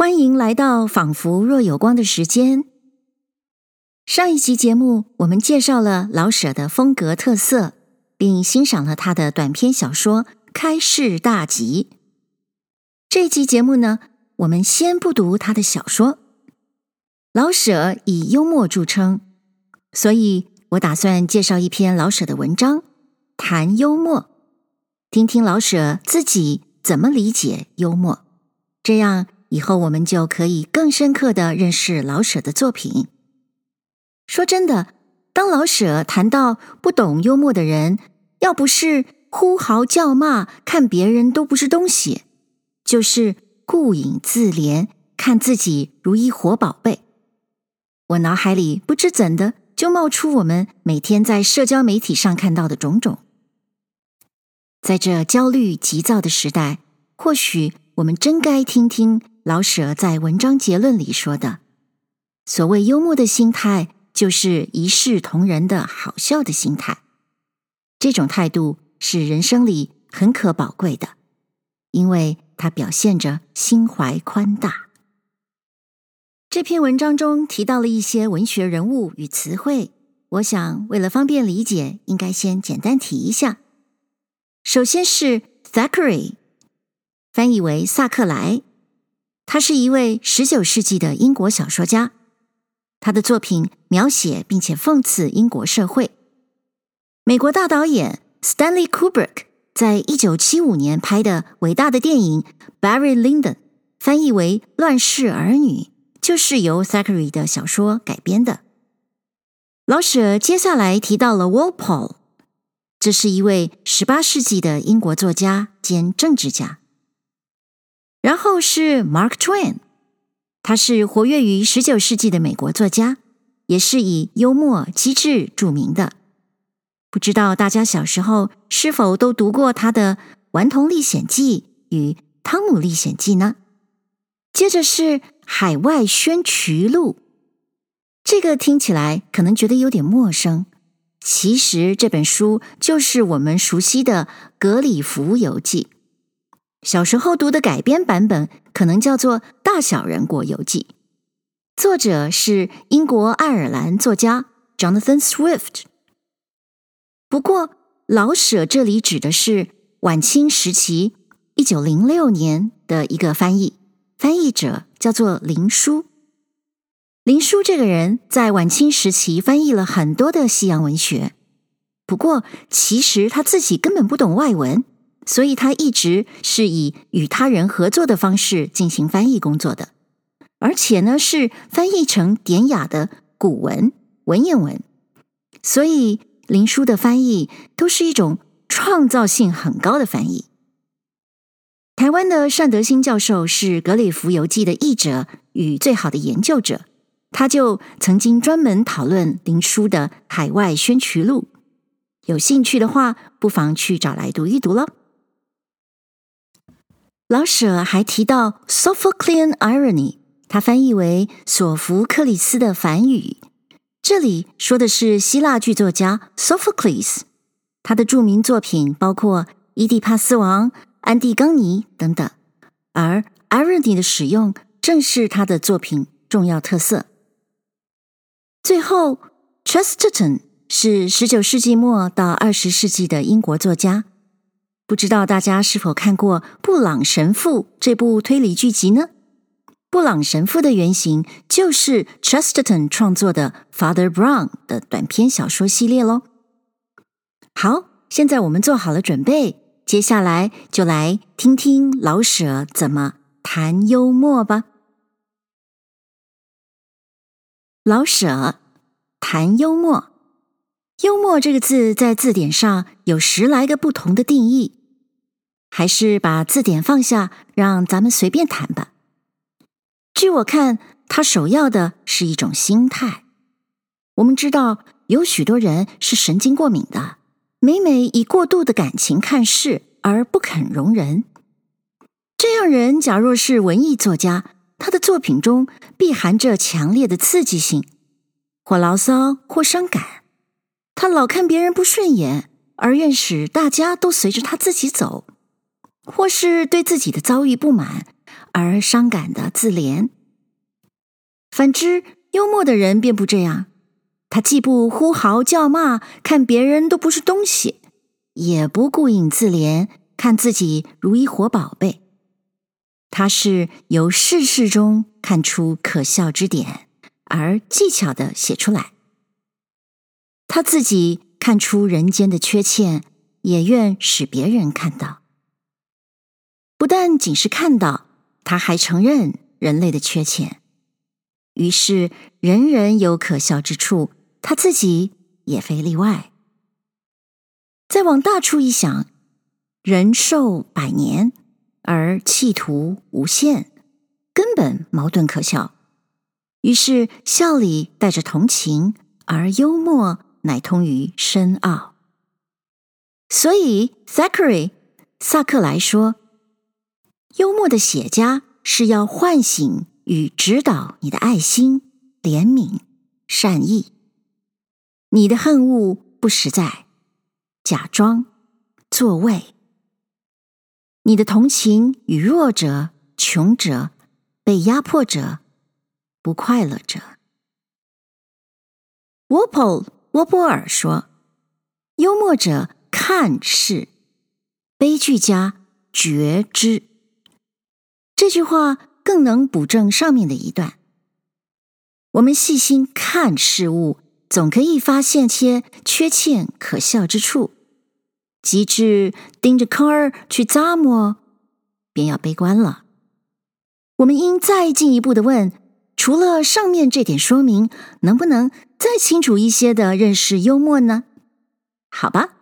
欢迎来到仿佛若有光的时间。上一集节目，我们介绍了老舍的风格特色，并欣赏了他的短篇小说《开市大吉》。这一集节目呢，我们先不读他的小说。老舍以幽默著称，所以我打算介绍一篇老舍的文章，谈幽默，听听老舍自己怎么理解幽默，这样。以后我们就可以更深刻地认识老舍的作品。说真的，当老舍谈到不懂幽默的人，要不是呼号叫骂，看别人都不是东西，就是顾影自怜，看自己如一活宝贝。我脑海里不知怎的就冒出我们每天在社交媒体上看到的种种。在这焦虑急躁的时代，或许我们真该听听。老舍在文章结论里说的：“所谓幽默的心态，就是一视同仁的好笑的心态。这种态度是人生里很可宝贵的，因为它表现着心怀宽大。”这篇文章中提到了一些文学人物与词汇，我想为了方便理解，应该先简单提一下。首先是 Thackeray，翻译为萨克莱。他是一位十九世纪的英国小说家，他的作品描写并且讽刺英国社会。美国大导演 Stanley Kubrick 在一九七五年拍的伟大的电影《Barry Lyndon》，翻译为《乱世儿女》，就是由 Thackeray 的小说改编的。老舍接下来提到了 Walpole，这是一位十八世纪的英国作家兼政治家。然后是 Mark Twain，他是活跃于十九世纪的美国作家，也是以幽默机智著名的。不知道大家小时候是否都读过他的《顽童历险记》与《汤姆历险记》呢？接着是《海外宣渠录》，这个听起来可能觉得有点陌生，其实这本书就是我们熟悉的《格里夫游记》。小时候读的改编版本可能叫做《大小人国游记》，作者是英国爱尔兰作家 Jonathan Swift。不过，老舍这里指的是晚清时期一九零六年的一个翻译，翻译者叫做林书。林书这个人在晚清时期翻译了很多的西洋文学，不过其实他自己根本不懂外文。所以他一直是以与他人合作的方式进行翻译工作的，而且呢是翻译成典雅的古文文言文。所以林书的翻译都是一种创造性很高的翻译。台湾的单德兴教授是《格里夫游记》的译者与最好的研究者，他就曾经专门讨论林书的《海外宣渠录》，有兴趣的话，不妨去找来读一读喽。老舍还提到 Sophoclean irony，他翻译为索福克里斯的反语。这里说的是希腊剧作家 Sophocles，他的著名作品包括《伊底帕斯王》《安蒂冈尼》等等。而 irony 的使用正是他的作品重要特色。最后，Chesterton 是十九世纪末到二十世纪的英国作家。不知道大家是否看过《布朗神父》这部推理剧集呢？布朗神父的原型就是 Chesterton 创作的 Father Brown 的短篇小说系列喽。好，现在我们做好了准备，接下来就来听听老舍怎么谈幽默吧。老舍谈幽默，幽默这个字在字典上有十来个不同的定义。还是把字典放下，让咱们随便谈吧。据我看，他首要的是一种心态。我们知道有许多人是神经过敏的，每每以过度的感情看事，而不肯容人。这样人假若是文艺作家，他的作品中必含着强烈的刺激性，或牢骚，或伤感。他老看别人不顺眼，而愿使大家都随着他自己走。或是对自己的遭遇不满，而伤感的自怜。反之，幽默的人便不这样，他既不呼嚎叫骂，看别人都不是东西，也不顾影自怜，看自己如一活宝贝。他是由世事中看出可笑之点，而技巧地写出来。他自己看出人间的缺陷，也愿使别人看到。不但仅是看到，他还承认人类的缺陷。于是，人人有可笑之处，他自己也非例外。再往大处一想，人寿百年，而企图无限，根本矛盾可笑。于是，笑里带着同情，而幽默乃通于深奥。所以，Thackeray 萨克莱说，幽默的写家是要唤醒。与指导你的爱心、怜悯、善意，你的恨恶不实在，假装作伪；你的同情与弱者、穷者、被压迫者、不快乐者。沃普沃波尔说：“幽默者看事，悲剧家觉知。”这句话。更能补正上面的一段。我们细心看事物，总可以发现些缺欠可笑之处。极至盯着坑儿去咂摸，便要悲观了。我们应再进一步的问：除了上面这点说明，能不能再清楚一些的认识幽默呢？好吧，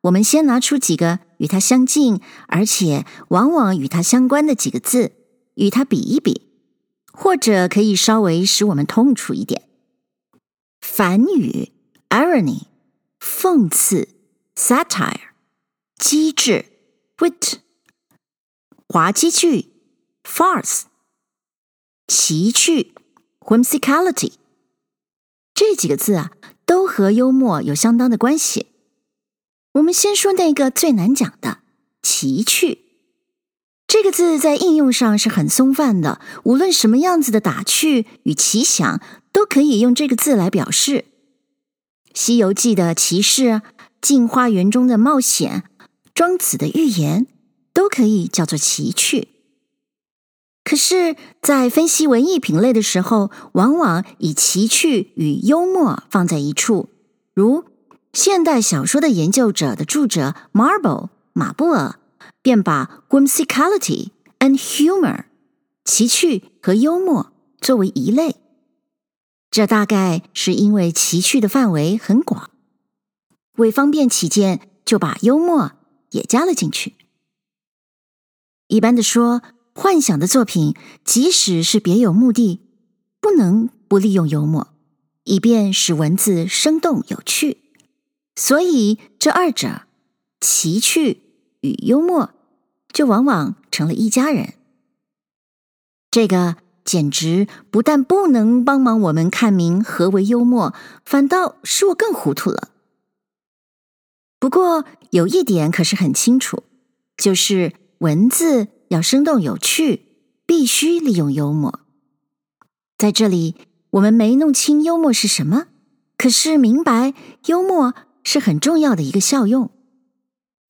我们先拿出几个与它相近，而且往往与它相关的几个字。与他比一比，或者可以稍微使我们痛楚一点。反语 （irony）、讽刺 （satire）、机智 （wit）、滑稽剧 （farce）、奇趣 （whimsicality） 这几个字啊，都和幽默有相当的关系。我们先说那个最难讲的“奇趣”。这个字在应用上是很松泛的，无论什么样子的打趣与奇想，都可以用这个字来表示。《西游记》的奇事，镜花缘中的冒险，庄子的寓言，都可以叫做奇趣。可是，在分析文艺品类的时候，往往以奇趣与幽默放在一处，如现代小说的研究者的著者 Marble 马布尔。便把 whimsicality and humor 奇趣和幽默作为一类，这大概是因为奇趣的范围很广，为方便起见，就把幽默也加了进去。一般的说，幻想的作品，即使是别有目的，不能不利用幽默，以便使文字生动有趣。所以这二者，奇趣与幽默。就往往成了一家人。这个简直不但不能帮忙我们看明何为幽默，反倒使我更糊涂了。不过有一点可是很清楚，就是文字要生动有趣，必须利用幽默。在这里，我们没弄清幽默是什么，可是明白幽默是很重要的一个效用。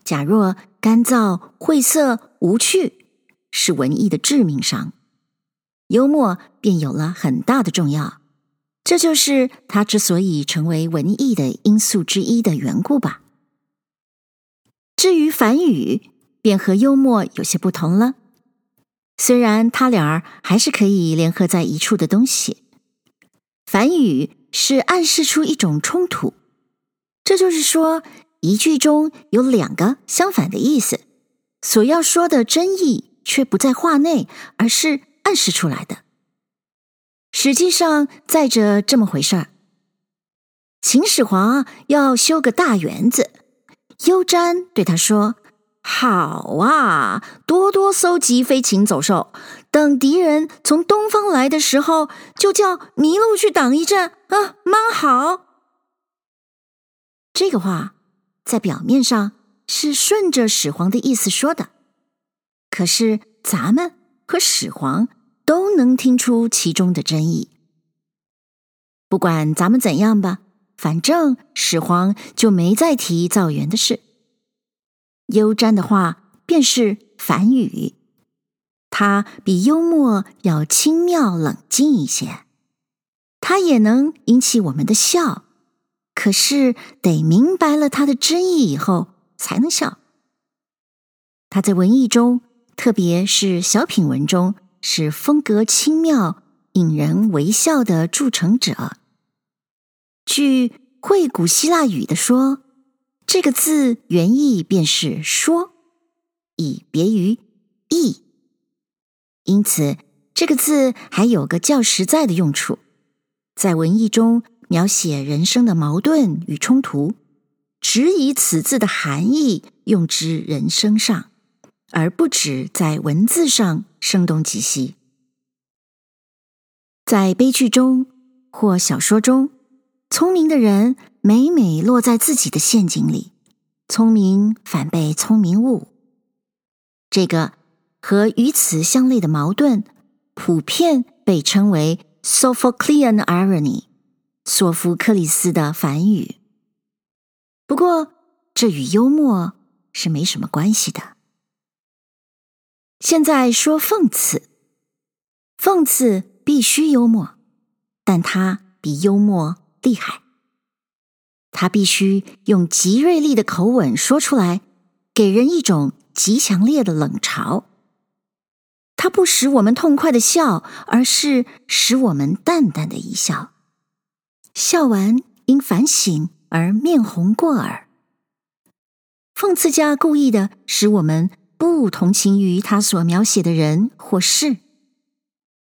假若干燥、晦涩、无趣是文艺的致命伤，幽默便有了很大的重要。这就是它之所以成为文艺的因素之一的缘故吧。至于反语，便和幽默有些不同了。虽然他俩还是可以联合在一处的东西，反语是暗示出一种冲突，这就是说。一句中有两个相反的意思，所要说的真意却不在话内，而是暗示出来的。实际上，载着这么回事儿：秦始皇要修个大园子，优瞻对他说：“好啊，多多搜集飞禽走兽，等敌人从东方来的时候，就叫麋鹿去挡一阵啊，蛮好。”这个话。在表面上是顺着始皇的意思说的，可是咱们和始皇都能听出其中的真意。不管咱们怎样吧，反正始皇就没再提造园的事。优瞻的话便是反语，他比幽默要轻妙冷静一些，他也能引起我们的笑，可是得明白了他的真意以后才能笑。他在文艺中，特别是小品文中，是风格轻妙、引人微笑的铸成者。据会古希腊语的说，这个字原意便是“说”，以别于“意”，因此这个字还有个较实在的用处，在文艺中描写人生的矛盾与冲突，只以此字的含义用之人生上。而不止在文字上声东击西，在悲剧中或小说中，聪明的人每每落在自己的陷阱里，聪明反被聪明误。这个和与此相类的矛盾，普遍被称为 Sophoclean irony，索福克里斯的反语。不过，这与幽默是没什么关系的。现在说讽刺，讽刺必须幽默，但它比幽默厉害。它必须用极锐利的口吻说出来，给人一种极强烈的冷嘲。它不使我们痛快的笑，而是使我们淡淡的一笑，笑完因反省而面红过耳。讽刺家故意的使我们。不同情于他所描写的人或事，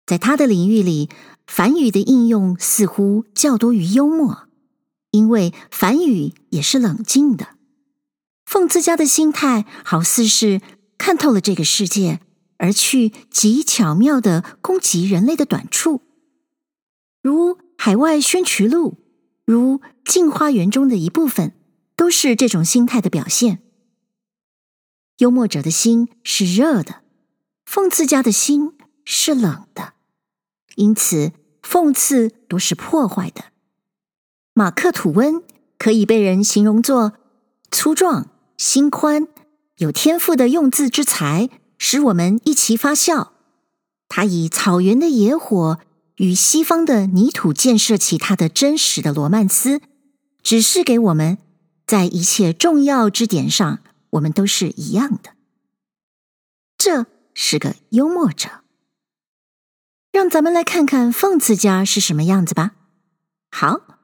在他的领域里，反语的应用似乎较多于幽默，因为反语也是冷静的。讽刺家的心态好似是看透了这个世界，而去极巧妙地攻击人类的短处，如《海外宣衢录》，如《镜花缘》中的一部分，都是这种心态的表现。幽默者的心是热的，讽刺家的心是冷的，因此讽刺都是破坏的。马克·吐温可以被人形容作粗壮、心宽、有天赋的用字之才，使我们一齐发笑。他以草原的野火与西方的泥土建设起他的真实的罗曼斯，指示给我们，在一切重要之点上。我们都是一样的，这是个幽默者。让咱们来看看讽刺家是什么样子吧。好，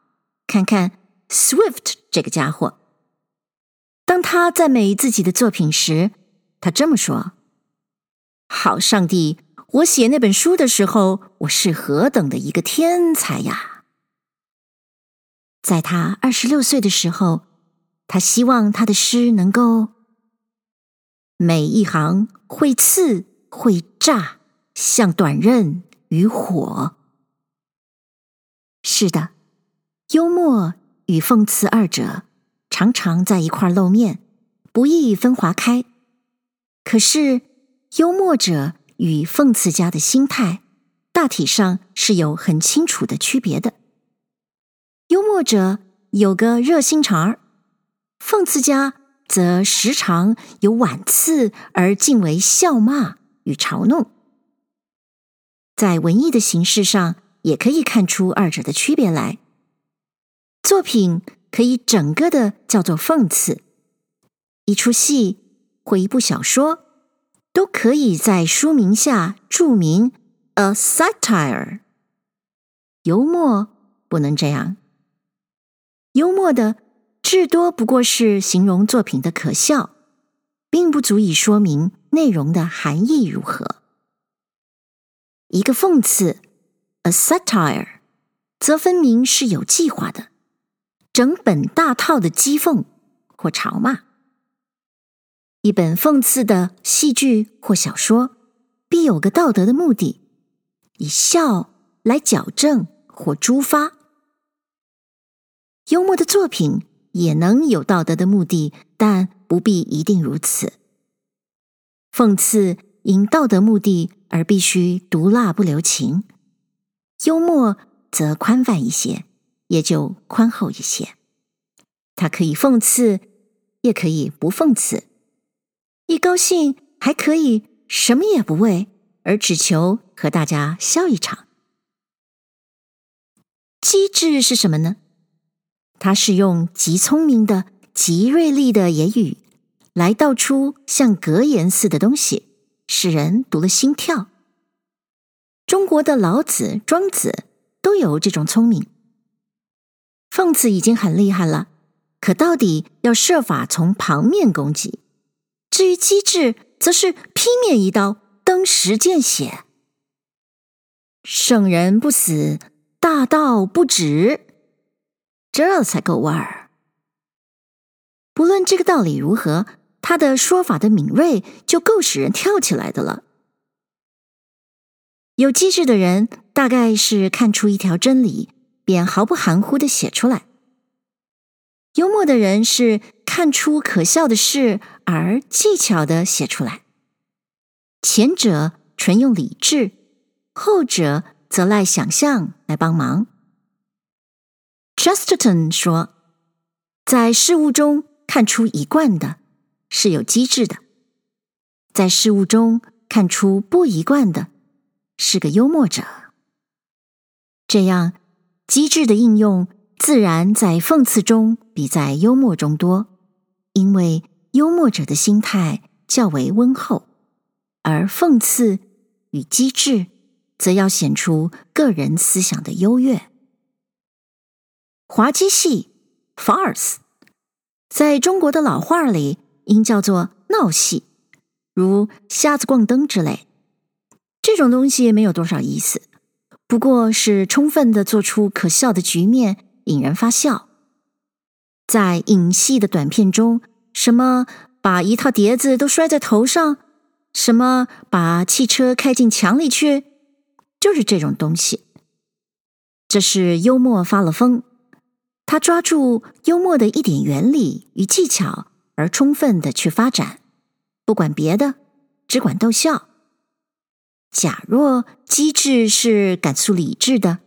看看 Swift 这个家伙。当他赞美自己的作品时，他这么说：“好上帝，我写那本书的时候，我是何等的一个天才呀！”在他二十六岁的时候，他希望他的诗能够。每一行会刺会炸，像短刃与火。是的，幽默与讽刺二者常常在一块露面，不易分划开。可是，幽默者与讽刺家的心态大体上是有很清楚的区别的。幽默者有个热心肠儿，讽刺家。则时常有婉刺而尽为笑骂与嘲弄，在文艺的形式上也可以看出二者的区别来。作品可以整个的叫做讽刺，一出戏或一部小说都可以在书名下注明 “a satire”。幽默不能这样，幽默的。至多不过是形容作品的可笑，并不足以说明内容的含义如何。一个讽刺，a satire，则分明是有计划的，整本大套的讥讽或嘲骂。一本讽刺的戏剧或小说，必有个道德的目的，以笑来矫正或诛发。幽默的作品。也能有道德的目的，但不必一定如此。讽刺因道德目的而必须毒辣不留情；幽默则宽泛一些，也就宽厚一些。它可以讽刺，也可以不讽刺；一高兴，还可以什么也不为，而只求和大家笑一场。机智是什么呢？它是用极聪明的、极锐利的言语，来道出像格言似的东西，使人读了心跳。中国的老子、庄子都有这种聪明。讽刺已经很厉害了，可到底要设法从旁面攻击。至于机智，则是劈面一刀，登时见血。圣人不死，大道不止，这才够味儿。不论这个道理如何，他的说法的敏锐就够使人跳起来的了。有机智的人，大概是看出一条真理，便毫不含糊的写出来；幽默的人是看出可笑的事而技巧地写出来。前者纯用理智，后者则赖想象来帮忙。Chesterton 说，在事物中。看出一贯的，是有机智的；在事物中看出不一贯的，是个幽默者。这样，机智的应用自然在讽刺中比在幽默中多，因为幽默者的心态较为温厚，而讽刺与机智则要显出个人思想的优越。滑稽戏 （farce）。在中国的老话里，应叫做闹戏，如瞎子逛灯之类。这种东西没有多少意思，不过是充分的做出可笑的局面，引人发笑。在影戏的短片中，什么把一套碟子都摔在头上，什么把汽车开进墙里去，就是这种东西。这是幽默发了疯。他抓住幽默的一点原理与技巧，而充分的去发展，不管别的，只管逗笑。假若机智是赶速理智的，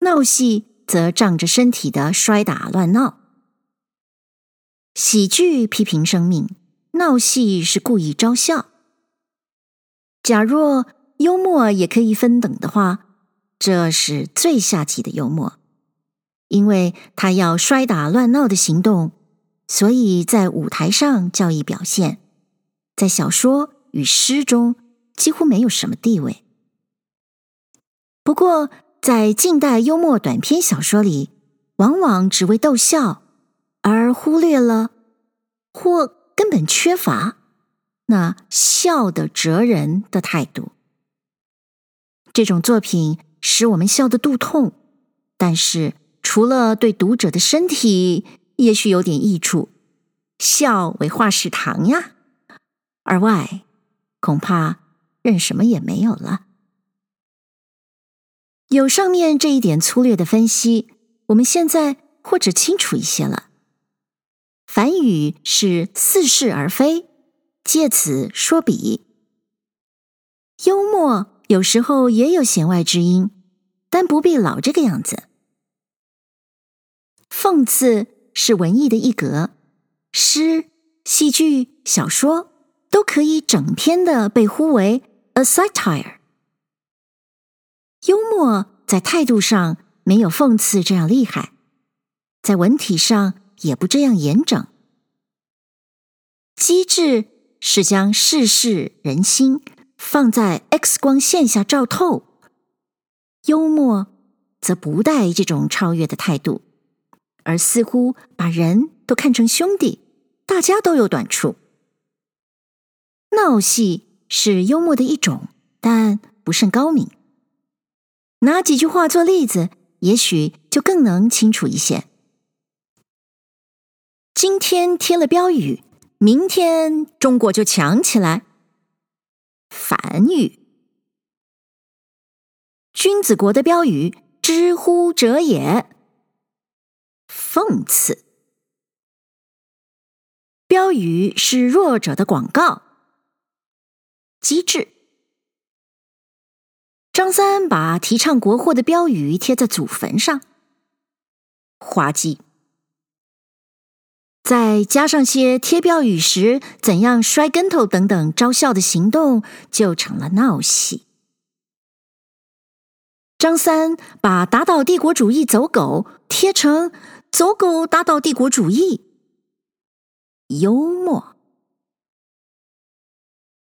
闹戏则仗着身体的摔打乱闹。喜剧批评生命，闹戏是故意招笑。假若幽默也可以分等的话，这是最下级的幽默。因为他要摔打乱闹的行动，所以在舞台上较易表现，在小说与诗中几乎没有什么地位。不过，在近代幽默短篇小说里，往往只为逗笑，而忽略了或根本缺乏那笑的哲人的态度。这种作品使我们笑得肚痛，但是。除了对读者的身体也许有点益处，笑为化食糖呀，而外恐怕任什么也没有了。有上面这一点粗略的分析，我们现在或者清楚一些了。反语是似是而非，借此说比。幽默有时候也有弦外之音，但不必老这个样子。讽刺是文艺的一格，诗、戏剧、小说都可以整篇的被呼为 a satire。幽默在态度上没有讽刺这样厉害，在文体上也不这样严整。机智是将世事人心放在 X 光线下照透，幽默则不带这种超越的态度。而似乎把人都看成兄弟，大家都有短处。闹戏是幽默的一种，但不甚高明。拿几句话做例子，也许就更能清楚一些。今天贴了标语，明天中国就强起来。反语：君子国的标语，之乎者也。讽刺，标语是弱者的广告。机智，张三把提倡国货的标语贴在祖坟上，滑稽。再加上些贴标语时怎样摔跟头等等招笑的行动，就成了闹戏。张三把打倒帝国主义走狗贴成走狗打倒帝国主义，幽默。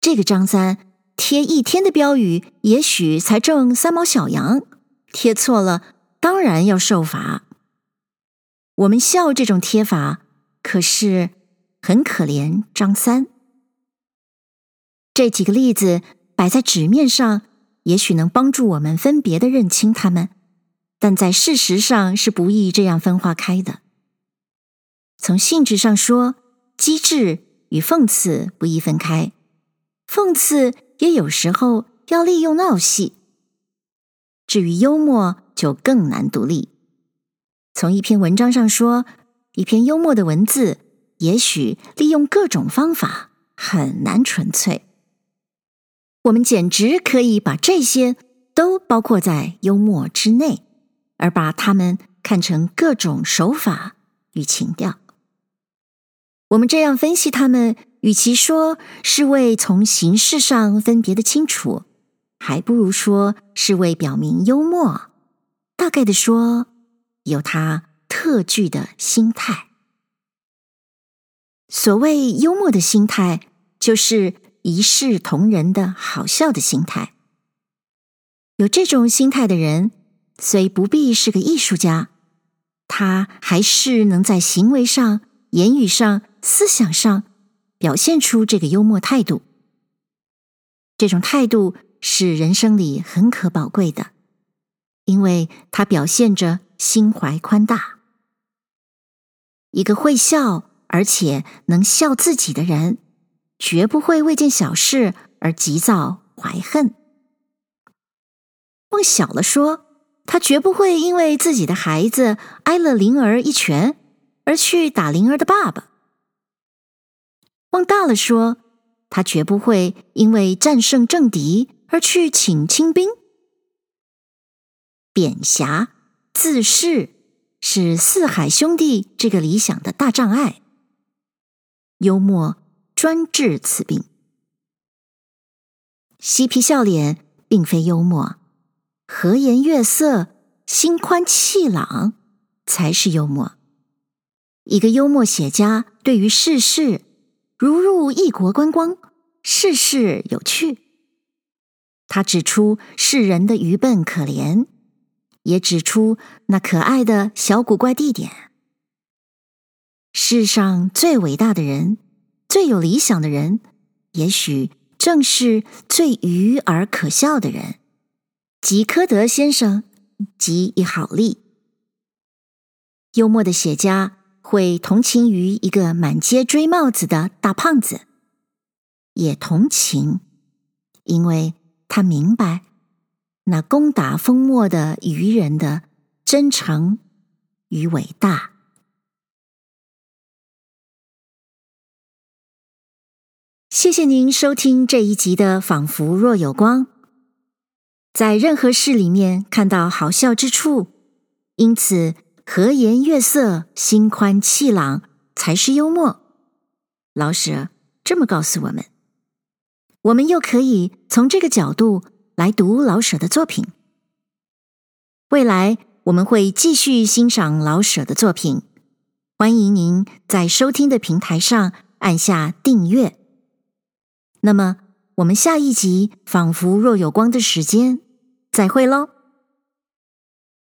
这个张三贴一天的标语，也许才挣三毛小洋，贴错了当然要受罚。我们笑这种贴法。可是很可怜，张三。这几个例子摆在纸面上，也许能帮助我们分别的认清他们，但在事实上是不易这样分化开的。从性质上说，机智与讽刺不易分开，讽刺也有时候要利用闹戏。至于幽默，就更难独立。从一篇文章上说。一篇幽默的文字，也许利用各种方法很难纯粹。我们简直可以把这些都包括在幽默之内，而把它们看成各种手法与情调。我们这样分析它们，与其说是为从形式上分别的清楚，还不如说是为表明幽默。大概的说，有它。特具的心态。所谓幽默的心态，就是一视同仁的好笑的心态。有这种心态的人，虽不必是个艺术家，他还是能在行为上、言语上、思想上表现出这个幽默态度。这种态度是人生里很可宝贵的，因为它表现着心怀宽大。一个会笑而且能笑自己的人，绝不会为件小事而急躁怀恨。往小了说，他绝不会因为自己的孩子挨了灵儿一拳而去打灵儿的爸爸；往大了说，他绝不会因为战胜政敌而去请清兵。贬侠自恃。是四海兄弟这个理想的大障碍。幽默专治此病。嬉皮笑脸并非幽默，和颜悦色、心宽气朗才是幽默。一个幽默写家对于世事，如入异国观光，事事有趣。他指出世人的愚笨可怜。也指出那可爱的小古怪地点。世上最伟大的人，最有理想的人，也许正是最愚而可笑的人，即柯德先生，即一好利。幽默的写家会同情于一个满街追帽子的大胖子，也同情，因为他明白。那攻打封墨的愚人的真诚与伟大。谢谢您收听这一集的《仿佛若有光》。在任何事里面看到好笑之处，因此和颜悦色、心宽气朗才是幽默。老舍这么告诉我们。我们又可以从这个角度。来读老舍的作品。未来我们会继续欣赏老舍的作品，欢迎您在收听的平台上按下订阅。那么，我们下一集《仿佛若有光》的时间，再会喽。